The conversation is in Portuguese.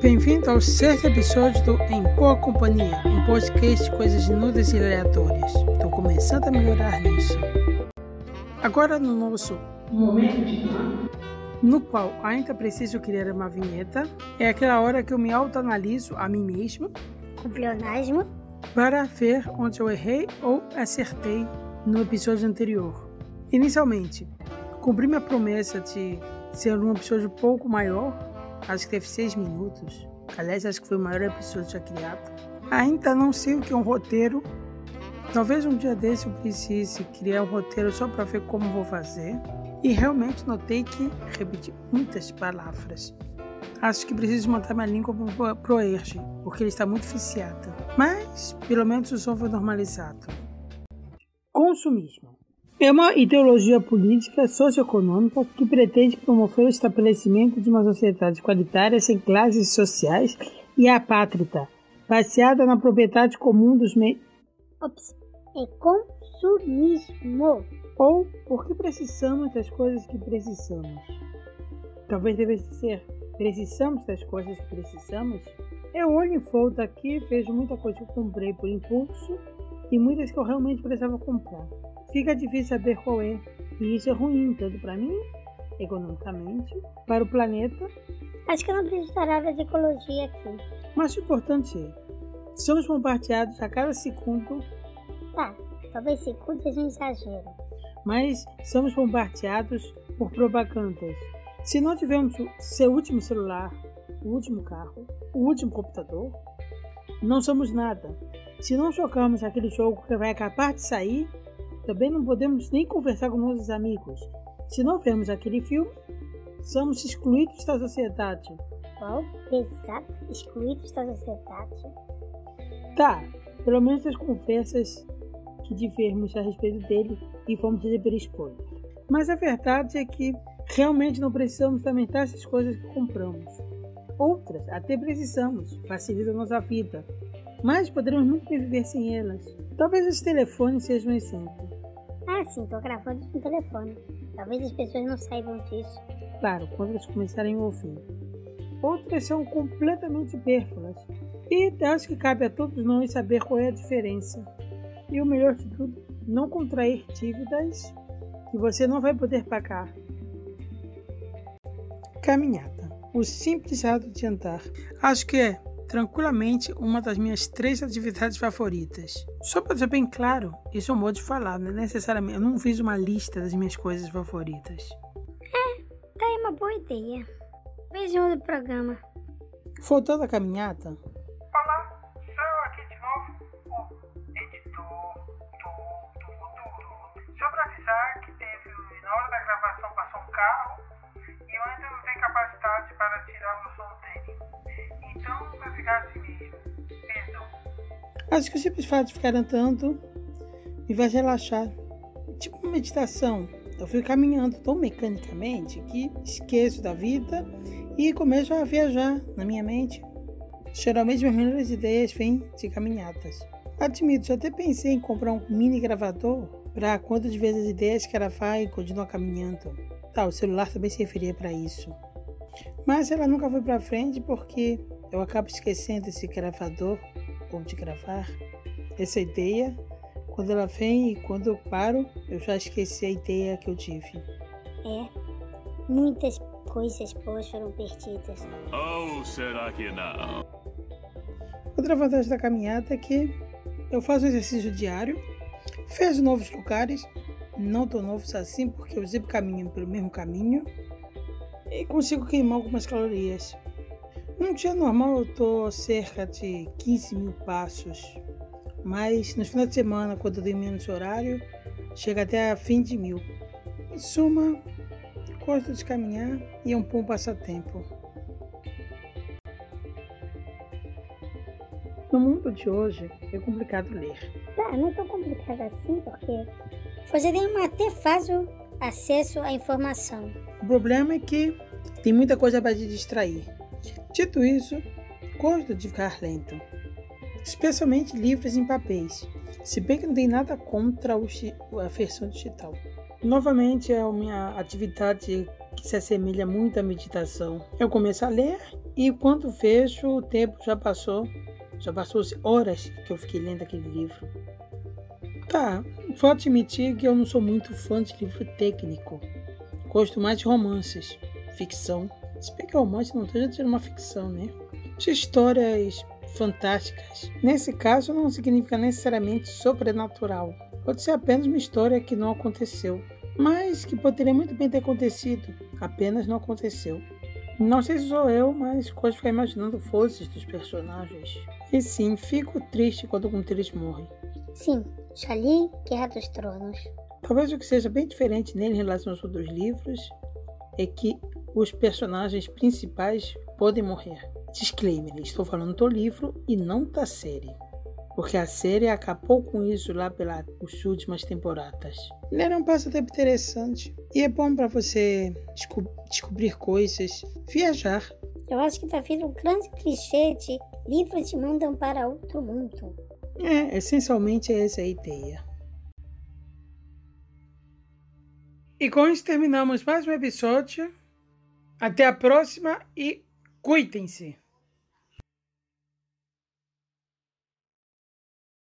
Bem-vindo ao sexto episódio do Em Boa Companhia, um podcast de coisas nudas e aleatórias. Estou começando a melhorar nisso. Agora no nosso momento de no qual ainda preciso criar uma vinheta, é aquela hora que eu me autoanaliso a mim mesmo. Com pleonasmo para ver onde eu errei ou acertei no episódio anterior. Inicialmente, cumpri minha promessa de ser um episódio pouco maior, acho que teve seis minutos. Aliás, acho que foi o maior episódio já criado. Ainda não sei o que é um roteiro. Talvez um dia desse eu precise criar um roteiro só para ver como vou fazer. E realmente notei que repeti muitas palavras. Acho que preciso montar minha língua pro- pro Erge, porque ele está muito viciado. Mas, pelo menos o som foi normalizado. Consumismo. É uma ideologia política socioeconômica que pretende promover o estabelecimento de uma sociedade qualitária sem classes sociais e apátrida, baseada na propriedade comum dos meios. ops, é consumismo. Ou porque precisamos das coisas que precisamos. Talvez devesse ser precisamos das coisas que precisamos. Eu olho em volta aqui, vejo muita coisa que eu comprei por impulso e muitas que eu realmente precisava comprar. Fica difícil saber qual é, e isso é ruim tanto para mim, economicamente, para o planeta, Acho que eu não preciso aula de ecologia aqui. mas o importante é, somos bombardeados a cada segundo Tá, talvez segundo seja um exagero. mas somos bombardeados por propagandas. Se não tivermos o seu último celular, o último carro, o último computador, não somos nada. Se não jogarmos aquele jogo que vai acabar de sair, também não podemos nem conversar com nossos amigos. Se não vermos aquele filme, somos excluídos da sociedade. Qual? Exato, excluídos da sociedade. Tá, pelo menos as conversas que tivermos a respeito dele e fomos receber spoiler. Mas a verdade é que realmente não precisamos da metade das coisas que compramos. Outras até precisamos, facilitam nossa vida. Mas poderemos bem viver sem elas. Talvez os telefones sejam um exemplo. Ah, sim, tô gravando no telefone. Talvez as pessoas não saibam disso. Claro, quando eles começarem a ouvir. Outras são completamente supérfluas. E acho que cabe a todos nós saber qual é a diferença. E o melhor de tudo, não contrair dívidas que você não vai poder pagar. Caminhada. O simples ato de andar. Acho que é tranquilamente uma das minhas três atividades favoritas. Só para ser bem claro, isso é um modo de falar, não é necessariamente. Eu não fiz uma lista das minhas coisas favoritas. Tá aí uma boa ideia. Vejam o programa. Voltando à caminhada, acho que o simples fato de ficar andando me faz relaxar. Tipo uma meditação. Eu fico caminhando tão mecanicamente que esqueço da vida e começo a viajar na minha mente. Geralmente minhas melhores ideias vêm de caminhadas. Admito, já até pensei em comprar um mini gravador para quando de vezes as ideias gravar e continuar caminhando. Tá, o celular também se referia para isso. Mas ela nunca foi para frente porque eu acabo esquecendo esse gravador ou de gravar essa ideia. Quando ela vem e quando eu paro, eu já esqueci a ideia que eu tive. É, muitas coisas boas foram perdidas. Ou será que não? Outra vantagem da caminhada é que eu faço exercício diário, vejo novos lugares, não tão novos assim porque eu sempre caminho pelo mesmo caminho e consigo queimar algumas calorias. Num dia normal eu tô cerca de 15 mil passos, mas nos finais de semana, quando eu tenho menos horário, chega até a fim de mil. Em suma, gosto de caminhar e é um bom passatempo. No mundo de hoje é complicado ler. Tá, não é tão complicado assim, porque você tem uma até fácil acesso à informação. O problema é que tem muita coisa para te distrair. Dito isso, gosto de ficar lento, especialmente livros em papéis, se bem que não tem nada contra a versão digital. Novamente, é a minha atividade que se assemelha muito à meditação. Eu começo a ler e quando fecho, o tempo já passou. Já passou horas que eu fiquei lendo aquele livro. Tá, vou admitir que eu não sou muito fã de livro técnico. Gosto mais de romances, ficção. Se bem que romance não esteja sendo uma ficção, né? De histórias fantásticas. Nesse caso, não significa necessariamente sobrenatural. Pode ser apenas uma história que não aconteceu, mas que poderia muito bem ter acontecido, apenas não aconteceu. Não sei se sou eu, mas gosto de ficar imaginando forças dos personagens. E sim, fico triste quando algum deles morre. Sim, já li Guerra dos Tronos. Talvez o que seja bem diferente nele em relação aos outros livros é que os personagens principais podem morrer. Disclaimer, estou falando do livro e não da série. Porque a série acabou com isso lá pelas últimas temporadas. Ele era um passatempo interessante. E é bom para você desco descobrir coisas, viajar. Eu acho que tá vindo um grande clichê de livros te mandam para outro mundo. É, essencialmente é essa a ideia. E com isso terminamos mais um episódio. Até a próxima e cuidem-se!